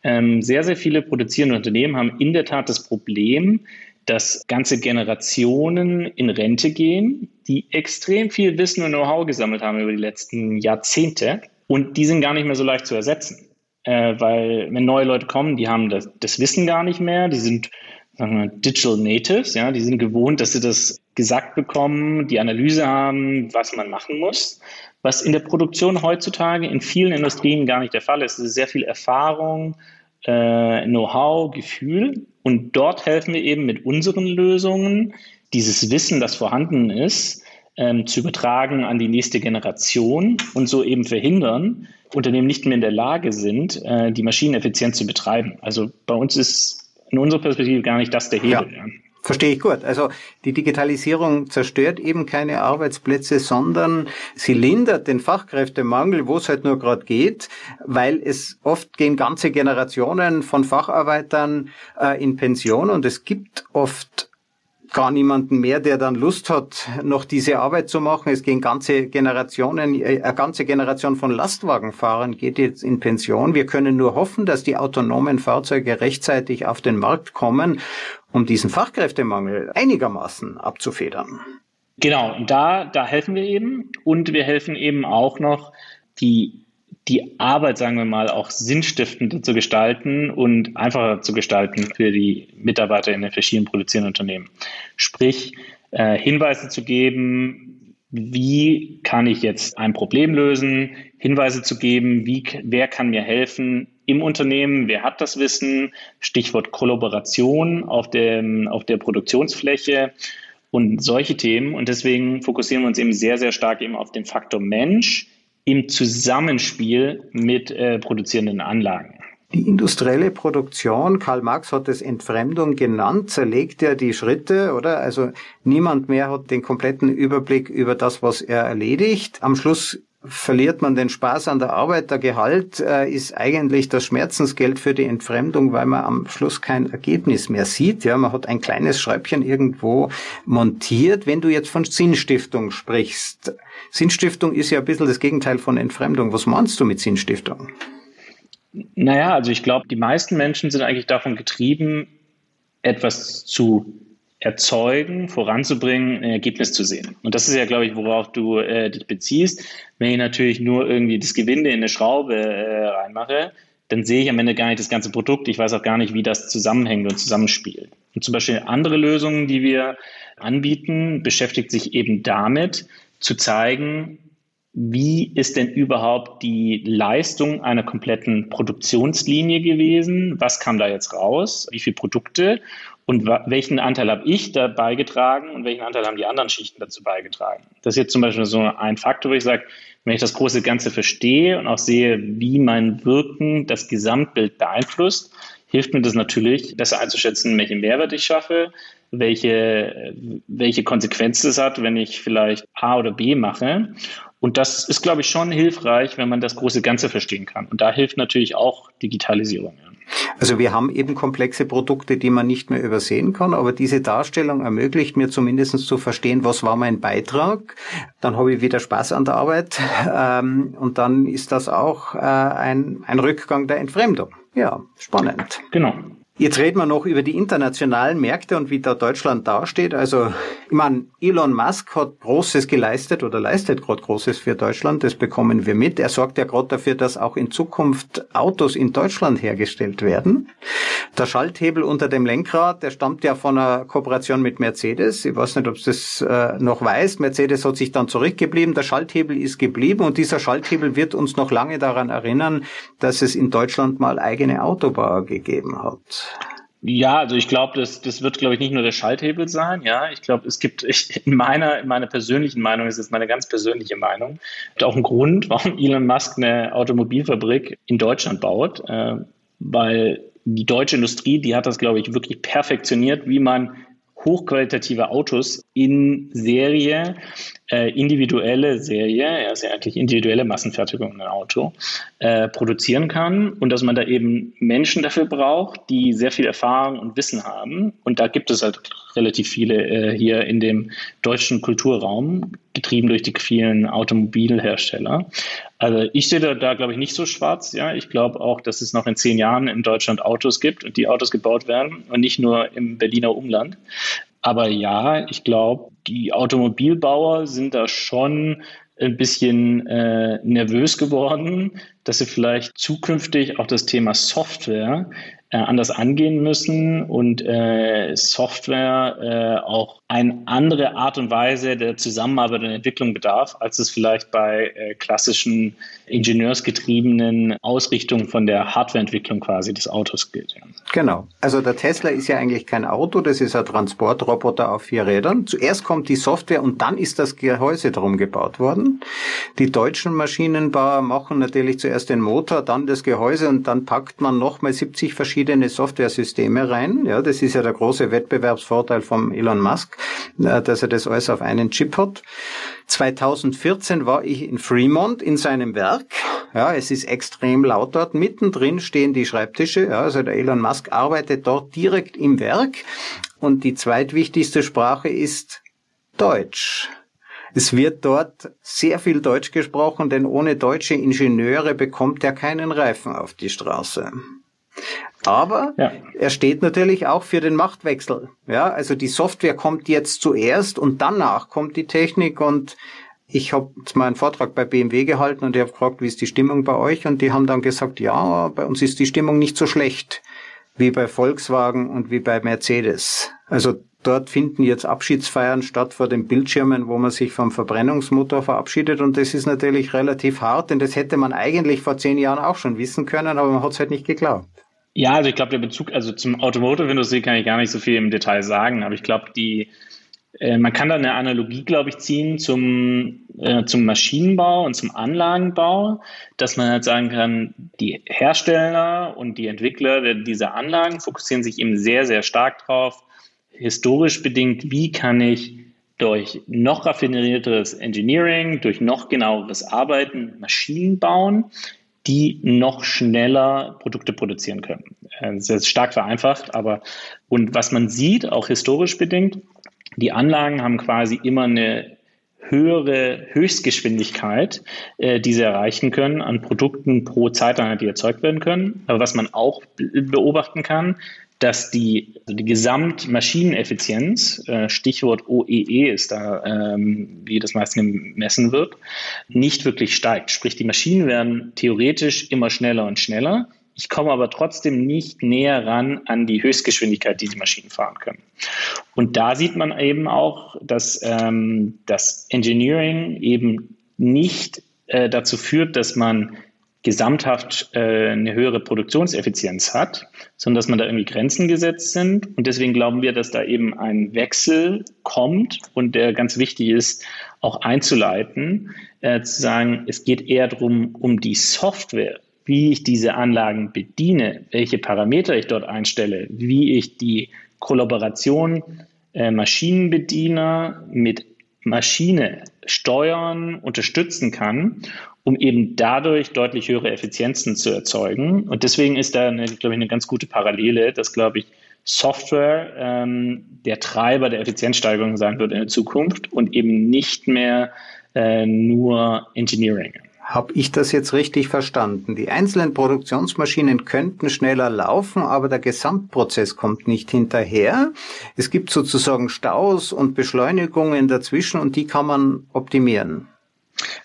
Ähm, sehr, sehr viele produzierende Unternehmen haben in der Tat das Problem, dass ganze Generationen in Rente gehen, die extrem viel Wissen und Know-how gesammelt haben über die letzten Jahrzehnte. Und die sind gar nicht mehr so leicht zu ersetzen. Äh, weil wenn neue Leute kommen, die haben das, das Wissen gar nicht mehr, die sind sagen wir, Digital Natives, ja, die sind gewohnt, dass sie das gesagt bekommen, die Analyse haben, was man machen muss, was in der Produktion heutzutage in vielen Industrien gar nicht der Fall ist. Es ist sehr viel Erfahrung, äh, Know-how, Gefühl. Und dort helfen wir eben mit unseren Lösungen, dieses Wissen, das vorhanden ist, ähm, zu übertragen an die nächste Generation und so eben verhindern, Unternehmen nicht mehr in der Lage sind, äh, die Maschinen effizient zu betreiben. Also bei uns ist in unserer Perspektive gar nicht das der Hebel. Ja. Verstehe ich gut. Also die Digitalisierung zerstört eben keine Arbeitsplätze, sondern sie lindert den Fachkräftemangel, wo es halt nur gerade geht, weil es oft gehen ganze Generationen von Facharbeitern äh, in Pension und es gibt oft gar niemanden mehr, der dann Lust hat, noch diese Arbeit zu machen. Es gehen ganze Generationen, äh, eine ganze Generation von Lastwagenfahrern geht jetzt in Pension. Wir können nur hoffen, dass die autonomen Fahrzeuge rechtzeitig auf den Markt kommen, um diesen Fachkräftemangel einigermaßen abzufedern. Genau, da, da helfen wir eben und wir helfen eben auch noch, die die Arbeit, sagen wir mal, auch sinnstiftender zu gestalten und einfacher zu gestalten für die Mitarbeiter in den verschiedenen produzierenden Unternehmen. Sprich, äh, Hinweise zu geben, wie kann ich jetzt ein Problem lösen, Hinweise zu geben, wie, wer kann mir helfen im Unternehmen, wer hat das Wissen, Stichwort Kollaboration auf, dem, auf der Produktionsfläche und solche Themen. Und deswegen fokussieren wir uns eben sehr, sehr stark eben auf den Faktor Mensch, im Zusammenspiel mit äh, produzierenden Anlagen. Die industrielle Produktion, Karl Marx hat es Entfremdung genannt, zerlegt ja die Schritte, oder? Also niemand mehr hat den kompletten Überblick über das, was er erledigt. Am Schluss verliert man den Spaß an der Arbeit. Der Gehalt äh, ist eigentlich das Schmerzensgeld für die Entfremdung, weil man am Schluss kein Ergebnis mehr sieht. Ja, man hat ein kleines Schräubchen irgendwo montiert. Wenn du jetzt von Sinnstiftung sprichst, Sinnstiftung ist ja ein bisschen das Gegenteil von Entfremdung. Was meinst du mit Sinnstiftung? Naja, also ich glaube, die meisten Menschen sind eigentlich davon getrieben, etwas zu erzeugen, voranzubringen, ein Ergebnis zu sehen. Und das ist ja, glaube ich, worauf du äh, dich beziehst. Wenn ich natürlich nur irgendwie das Gewinde in eine Schraube äh, reinmache, dann sehe ich am Ende gar nicht das ganze Produkt. Ich weiß auch gar nicht, wie das zusammenhängt und zusammenspielt. Und zum Beispiel andere Lösungen, die wir anbieten, beschäftigt sich eben damit, zu zeigen, wie ist denn überhaupt die Leistung einer kompletten Produktionslinie gewesen? Was kam da jetzt raus? Wie viele Produkte? Und welchen Anteil habe ich da beigetragen und welchen Anteil haben die anderen Schichten dazu beigetragen? Das ist jetzt zum Beispiel so ein Faktor, wo ich sage, wenn ich das große Ganze verstehe und auch sehe, wie mein Wirken das Gesamtbild beeinflusst, hilft mir das natürlich, besser einzuschätzen, welchen Mehrwert ich schaffe, welche, welche Konsequenzen es hat, wenn ich vielleicht A oder B mache. Und das ist, glaube ich, schon hilfreich, wenn man das große Ganze verstehen kann. Und da hilft natürlich auch Digitalisierung. Also wir haben eben komplexe Produkte, die man nicht mehr übersehen kann, aber diese Darstellung ermöglicht mir zumindest zu verstehen, was war mein Beitrag. Dann habe ich wieder Spaß an der Arbeit ähm, und dann ist das auch äh, ein, ein Rückgang der Entfremdung. Ja, spannend. Genau. Jetzt reden wir noch über die internationalen Märkte und wie da Deutschland dasteht. Also, ich meine, Elon Musk hat Großes geleistet oder leistet gerade Großes für Deutschland. Das bekommen wir mit. Er sorgt ja gerade dafür, dass auch in Zukunft Autos in Deutschland hergestellt werden. Der Schalthebel unter dem Lenkrad, der stammt ja von einer Kooperation mit Mercedes. Ich weiß nicht, ob du das äh, noch weißt. Mercedes hat sich dann zurückgeblieben. Der Schalthebel ist geblieben und dieser Schalthebel wird uns noch lange daran erinnern, dass es in Deutschland mal eigene Autobauer gegeben hat. Ja, also ich glaube, das, das wird, glaube ich, nicht nur der Schalthebel sein. Ja, ich glaube, es gibt ich, in meiner, in meiner persönlichen Meinung, ist meine ganz persönliche Meinung, auch einen Grund, warum Elon Musk eine Automobilfabrik in Deutschland baut, äh, weil die deutsche Industrie, die hat das, glaube ich, wirklich perfektioniert, wie man hochqualitative Autos in Serie, äh, individuelle Serie, ja, ist ja eigentlich individuelle Massenfertigung in einem Auto, äh, produzieren kann und dass man da eben Menschen dafür braucht, die sehr viel Erfahrung und Wissen haben. Und da gibt es halt relativ viele äh, hier in dem deutschen Kulturraum, getrieben durch die vielen Automobilhersteller. Also ich sehe da, da glaube ich, nicht so schwarz. Ja, ich glaube auch, dass es noch in zehn Jahren in Deutschland Autos gibt und die Autos gebaut werden und nicht nur im Berliner Umland. Aber ja, ich glaube, die Automobilbauer sind da schon ein bisschen äh, nervös geworden, dass sie vielleicht zukünftig auch das Thema Software anders angehen müssen und äh, Software äh, auch eine andere Art und Weise der Zusammenarbeit und Entwicklung bedarf, als es vielleicht bei äh, klassischen ingenieursgetriebenen Ausrichtungen von der Hardwareentwicklung quasi des Autos gilt. Ja. Genau. Also der Tesla ist ja eigentlich kein Auto, das ist ein Transportroboter auf vier Rädern. Zuerst kommt die Software und dann ist das Gehäuse drum gebaut worden. Die deutschen Maschinenbauer machen natürlich zuerst den Motor, dann das Gehäuse und dann packt man nochmal 70 verschiedene Softwaresysteme rein. Ja, das ist ja der große Wettbewerbsvorteil vom Elon Musk. Äh, dass er das alles auf einen Chip hat. 2014 war ich in Fremont in seinem Werk. Ja, es ist extrem laut dort. Mittendrin stehen die Schreibtische. Ja, also der Elon Musk arbeitet dort direkt im Werk. Und die zweitwichtigste Sprache ist Deutsch. Es wird dort sehr viel Deutsch gesprochen, denn ohne deutsche Ingenieure bekommt er keinen Reifen auf die Straße. Aber ja. er steht natürlich auch für den Machtwechsel. Ja, also die Software kommt jetzt zuerst und danach kommt die Technik und ich habe mal einen Vortrag bei BMW gehalten und ich habe gefragt, wie ist die Stimmung bei euch? Und die haben dann gesagt, ja, bei uns ist die Stimmung nicht so schlecht wie bei Volkswagen und wie bei Mercedes. Also dort finden jetzt Abschiedsfeiern statt vor den Bildschirmen, wo man sich vom Verbrennungsmotor verabschiedet. Und das ist natürlich relativ hart, denn das hätte man eigentlich vor zehn Jahren auch schon wissen können, aber man hat es halt nicht geglaubt. Ja, also ich glaube, der Bezug, also zum Automotive-Industrie kann ich gar nicht so viel im Detail sagen, aber ich glaube, die, äh, man kann da eine Analogie, glaube ich, ziehen zum, äh, zum Maschinenbau und zum Anlagenbau, dass man halt sagen kann, die Hersteller und die Entwickler dieser Anlagen fokussieren sich eben sehr, sehr stark drauf, historisch bedingt, wie kann ich durch noch raffinierteres Engineering, durch noch genaueres Arbeiten Maschinen bauen, die noch schneller Produkte produzieren können. Äh, das ist stark vereinfacht, aber und was man sieht, auch historisch bedingt, die Anlagen haben quasi immer eine höhere Höchstgeschwindigkeit, äh, die sie erreichen können an Produkten pro Zeiteinheit, die erzeugt werden können. Aber was man auch beobachten kann, dass die, also die Gesamtmaschineneffizienz, äh, Stichwort OEE e ist da, ähm, wie das meistens gemessen wird, nicht wirklich steigt. Sprich, die Maschinen werden theoretisch immer schneller und schneller. Ich komme aber trotzdem nicht näher ran an die Höchstgeschwindigkeit, die die Maschinen fahren können. Und da sieht man eben auch, dass ähm, das Engineering eben nicht äh, dazu führt, dass man gesamthaft äh, eine höhere Produktionseffizienz hat, sondern dass man da irgendwie Grenzen gesetzt sind. Und deswegen glauben wir, dass da eben ein Wechsel kommt und der ganz wichtig ist, auch einzuleiten, äh, zu sagen, es geht eher darum, um die Software, wie ich diese Anlagen bediene, welche Parameter ich dort einstelle, wie ich die Kollaboration äh, Maschinenbediener mit Maschine steuern, unterstützen kann um eben dadurch deutlich höhere Effizienzen zu erzeugen. Und deswegen ist da, eine, glaube ich, eine ganz gute Parallele, dass, glaube ich, Software ähm, der Treiber der Effizienzsteigerung sein wird in der Zukunft und eben nicht mehr äh, nur Engineering. Habe ich das jetzt richtig verstanden? Die einzelnen Produktionsmaschinen könnten schneller laufen, aber der Gesamtprozess kommt nicht hinterher. Es gibt sozusagen Staus und Beschleunigungen dazwischen und die kann man optimieren.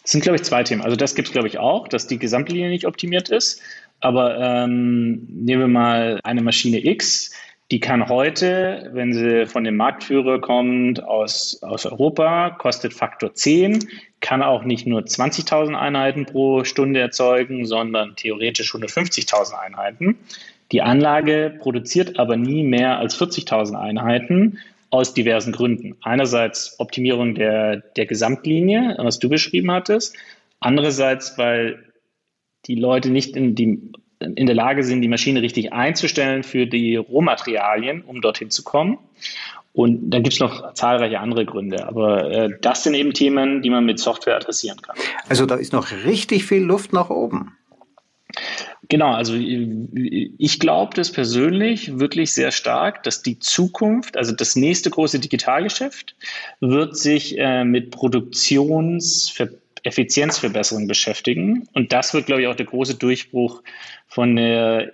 Das sind, glaube ich, zwei Themen. Also das gibt es, glaube ich, auch, dass die Gesamtlinie nicht optimiert ist. Aber ähm, nehmen wir mal eine Maschine X, die kann heute, wenn sie von dem Marktführer kommt aus, aus Europa, kostet Faktor 10, kann auch nicht nur 20.000 Einheiten pro Stunde erzeugen, sondern theoretisch 150.000 Einheiten. Die Anlage produziert aber nie mehr als 40.000 Einheiten aus diversen Gründen. Einerseits Optimierung der, der Gesamtlinie, was du beschrieben hattest. Andererseits, weil die Leute nicht in, die, in der Lage sind, die Maschine richtig einzustellen für die Rohmaterialien, um dorthin zu kommen. Und da gibt es noch zahlreiche andere Gründe. Aber äh, das sind eben Themen, die man mit Software adressieren kann. Also da ist noch richtig viel Luft nach oben. Genau, also ich glaube das persönlich wirklich sehr stark, dass die Zukunft, also das nächste große Digitalgeschäft, wird sich äh, mit Produktionseffizienzverbesserung beschäftigen. Und das wird, glaube ich, auch der große Durchbruch von der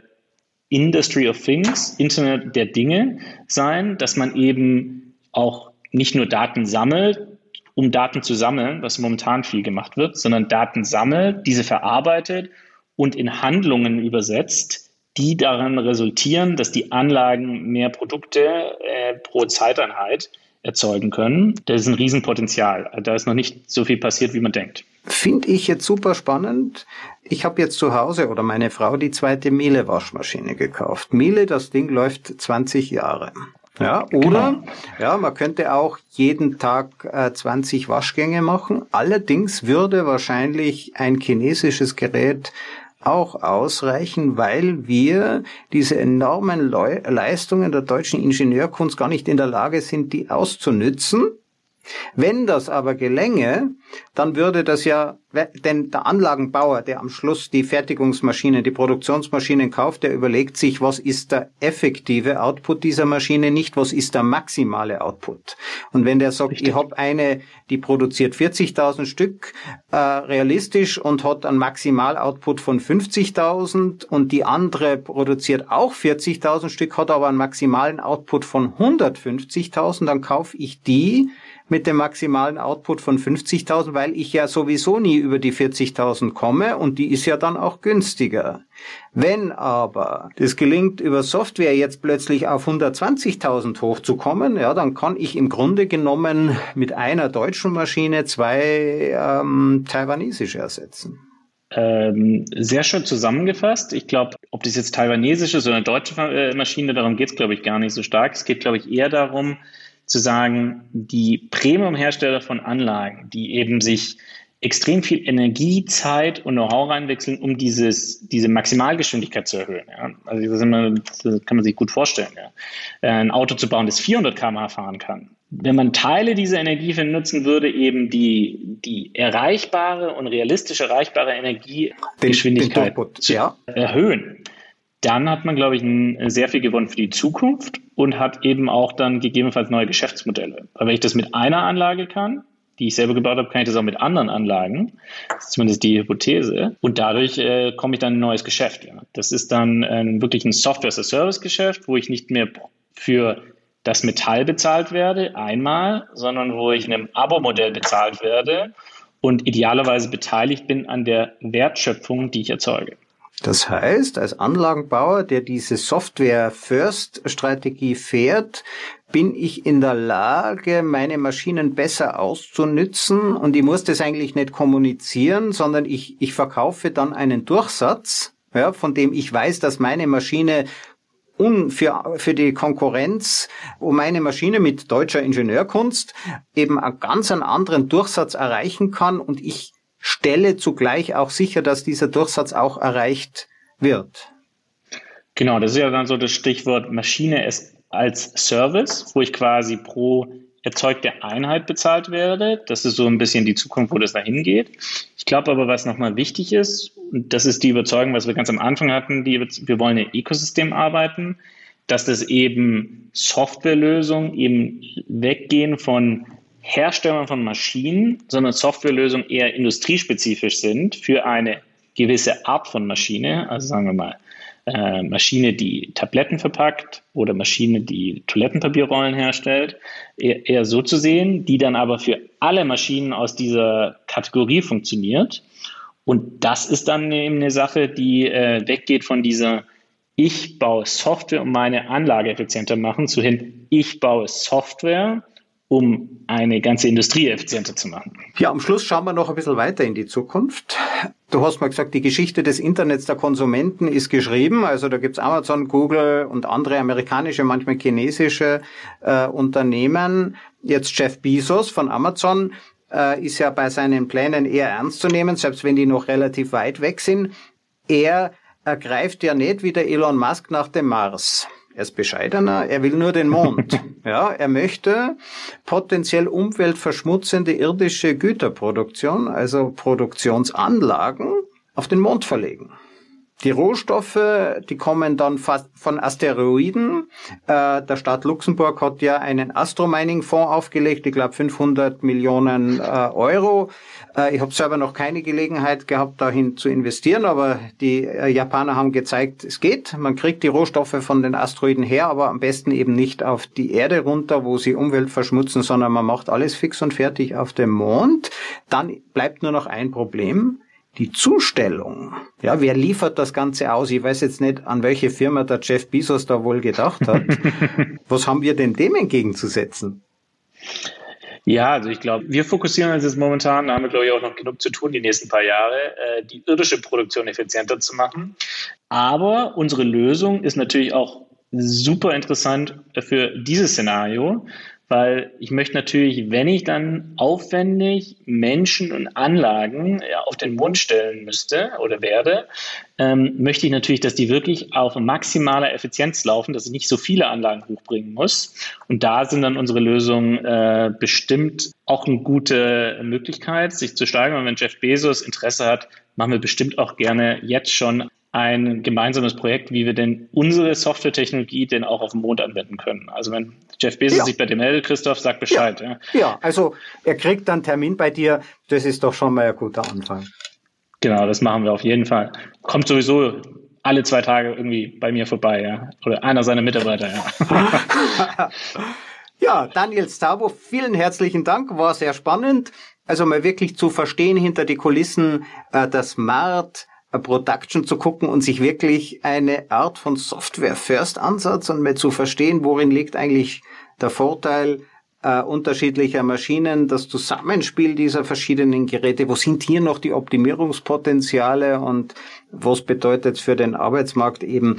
Industry of Things, Internet der Dinge sein, dass man eben auch nicht nur Daten sammelt, um Daten zu sammeln, was momentan viel gemacht wird, sondern Daten sammelt, diese verarbeitet und in Handlungen übersetzt, die daran resultieren, dass die Anlagen mehr Produkte äh, pro Zeiteinheit erzeugen können. Das ist ein Riesenpotenzial. Da ist noch nicht so viel passiert, wie man denkt. Finde ich jetzt super spannend. Ich habe jetzt zu Hause oder meine Frau die zweite Miele-Waschmaschine gekauft. Miele, das Ding läuft 20 Jahre. Ja, oder genau. ja, man könnte auch jeden Tag äh, 20 Waschgänge machen. Allerdings würde wahrscheinlich ein chinesisches Gerät auch ausreichen, weil wir diese enormen Le Leistungen der deutschen Ingenieurkunst gar nicht in der Lage sind, die auszunützen. Wenn das aber gelänge, dann würde das ja, denn der Anlagenbauer, der am Schluss die Fertigungsmaschinen, die Produktionsmaschinen kauft, der überlegt sich, was ist der effektive Output dieser Maschine, nicht was ist der maximale Output. Und wenn der sagt, Richtig. ich habe eine, die produziert 40.000 Stück äh, realistisch und hat einen Maximaloutput von 50.000 und die andere produziert auch 40.000 Stück, hat aber einen maximalen Output von 150.000, dann kaufe ich die, mit dem maximalen Output von 50.000, weil ich ja sowieso nie über die 40.000 komme und die ist ja dann auch günstiger. Wenn aber das gelingt, über Software jetzt plötzlich auf 120.000 hochzukommen, ja, dann kann ich im Grunde genommen mit einer deutschen Maschine zwei ähm, taiwanesische ersetzen. Ähm, sehr schön zusammengefasst. Ich glaube, ob das jetzt taiwanesisch ist oder deutsche äh, Maschine, darum geht es, glaube ich, gar nicht so stark. Es geht, glaube ich, eher darum, zu sagen, die Premium-Hersteller von Anlagen, die eben sich extrem viel Energie, Zeit und Know-how reinwechseln, um dieses, diese Maximalgeschwindigkeit zu erhöhen. Ja. Also das, immer, das, kann man sich gut vorstellen. Ja. Ein Auto zu bauen, das 400 km/h fahren kann. Wenn man Teile dieser Energie nutzen würde, eben die, die erreichbare und realistisch erreichbare Energiegeschwindigkeit zu ja. erhöhen, dann hat man, glaube ich, sehr viel gewonnen für die Zukunft und hat eben auch dann gegebenenfalls neue Geschäftsmodelle. Weil wenn ich das mit einer Anlage kann, die ich selber gebaut habe, kann ich das auch mit anderen Anlagen. Das ist zumindest die Hypothese. Und dadurch äh, komme ich dann in ein neues Geschäft. Ja. Das ist dann äh, wirklich ein Software-as-a-Service-Geschäft, wo ich nicht mehr für das Metall bezahlt werde, einmal, sondern wo ich in einem Abo-Modell bezahlt werde und idealerweise beteiligt bin an der Wertschöpfung, die ich erzeuge. Das heißt, als Anlagenbauer, der diese Software-First-Strategie fährt, bin ich in der Lage, meine Maschinen besser auszunützen. Und ich muss das eigentlich nicht kommunizieren, sondern ich, ich verkaufe dann einen Durchsatz, ja, von dem ich weiß, dass meine Maschine un, für, für die Konkurrenz, wo meine Maschine mit deutscher Ingenieurkunst eben einen ganz anderen Durchsatz erreichen kann. Und ich stelle zugleich auch sicher, dass dieser Durchsatz auch erreicht wird. Genau, das ist ja dann so das Stichwort Maschine als Service, wo ich quasi pro erzeugte Einheit bezahlt werde. Das ist so ein bisschen die Zukunft, wo das dahin geht. Ich glaube aber, was nochmal wichtig ist, und das ist die Überzeugung, was wir ganz am Anfang hatten, die, wir wollen ein Ökosystem arbeiten, dass das eben Softwarelösungen eben weggehen von Herstellern von Maschinen, sondern Softwarelösungen eher industriespezifisch sind für eine gewisse Art von Maschine, also sagen wir mal äh, Maschine, die Tabletten verpackt oder Maschine, die Toilettenpapierrollen herstellt, eher, eher so zu sehen, die dann aber für alle Maschinen aus dieser Kategorie funktioniert. Und das ist dann eben eine Sache, die äh, weggeht von dieser ich baue Software, um meine Anlage effizienter machen, zu hin, ich baue Software, um eine ganze Industrie effizienter zu machen. Ja, am Schluss schauen wir noch ein bisschen weiter in die Zukunft. Du hast mal gesagt, die Geschichte des Internets der Konsumenten ist geschrieben. Also da gibt's Amazon, Google und andere amerikanische, manchmal chinesische äh, Unternehmen. Jetzt Jeff Bezos von Amazon äh, ist ja bei seinen Plänen eher ernst zu nehmen, selbst wenn die noch relativ weit weg sind. Er ergreift ja nicht wie der Elon Musk nach dem Mars. Er ist bescheidener, er will nur den Mond. Ja, er möchte potenziell umweltverschmutzende irdische Güterproduktion, also Produktionsanlagen, auf den Mond verlegen. Die Rohstoffe, die kommen dann fast von Asteroiden. Äh, der Staat Luxemburg hat ja einen Astromining-Fonds aufgelegt, ich glaube 500 Millionen äh, Euro. Äh, ich habe selber noch keine Gelegenheit gehabt, dahin zu investieren, aber die Japaner haben gezeigt, es geht. Man kriegt die Rohstoffe von den Asteroiden her, aber am besten eben nicht auf die Erde runter, wo sie Umwelt verschmutzen, sondern man macht alles fix und fertig auf dem Mond. Dann bleibt nur noch ein Problem die Zustellung, ja, wer liefert das Ganze aus? Ich weiß jetzt nicht, an welche Firma der Jeff Bezos da wohl gedacht hat. Was haben wir denn dem entgegenzusetzen? Ja, also ich glaube, wir fokussieren uns jetzt momentan, da haben wir glaube ich auch noch genug zu tun die nächsten paar Jahre, äh, die irdische Produktion effizienter zu machen. Aber unsere Lösung ist natürlich auch super interessant für dieses Szenario, weil ich möchte natürlich, wenn ich dann aufwendig Menschen und Anlagen ja, auf den Mund stellen müsste oder werde, ähm, möchte ich natürlich, dass die wirklich auf maximaler Effizienz laufen, dass ich nicht so viele Anlagen hochbringen muss. Und da sind dann unsere Lösungen äh, bestimmt auch eine gute Möglichkeit, sich zu steigern. Und wenn Jeff Bezos Interesse hat, machen wir bestimmt auch gerne jetzt schon ein gemeinsames Projekt, wie wir denn unsere Softwaretechnologie denn auch auf dem Mond anwenden können. Also wenn Jeff Bezos ja. sich bei dir meldet, Christoph, sag Bescheid. Ja. ja. ja, also er kriegt dann Termin bei dir, das ist doch schon mal ein guter Anfang. Genau, das machen wir auf jeden Fall. Kommt sowieso alle zwei Tage irgendwie bei mir vorbei, ja. Oder einer seiner Mitarbeiter, ja. ja, Daniel Stabo, vielen herzlichen Dank, war sehr spannend. Also mal wirklich zu verstehen hinter die Kulissen, äh, das Smart, Production zu gucken und sich wirklich eine Art von Software-First-Ansatz und mal zu verstehen, worin liegt eigentlich der Vorteil äh, unterschiedlicher Maschinen, das Zusammenspiel dieser verschiedenen Geräte, wo sind hier noch die Optimierungspotenziale und was bedeutet es für den Arbeitsmarkt eben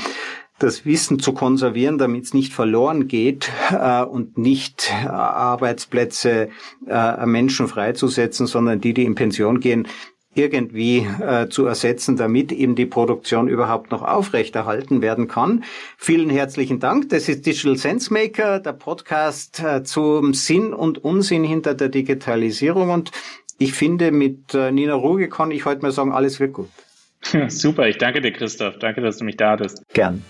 das Wissen zu konservieren, damit es nicht verloren geht äh, und nicht äh, Arbeitsplätze äh, Menschen freizusetzen, sondern die, die in Pension gehen, irgendwie äh, zu ersetzen, damit eben die Produktion überhaupt noch aufrechterhalten werden kann. Vielen herzlichen Dank. Das ist Digital Sense Maker, der Podcast äh, zum Sinn und Unsinn hinter der Digitalisierung. Und ich finde, mit äh, Nina Ruge kann ich heute mal sagen, alles wird gut. Super, ich danke dir, Christoph. Danke, dass du mich da hattest. Gern.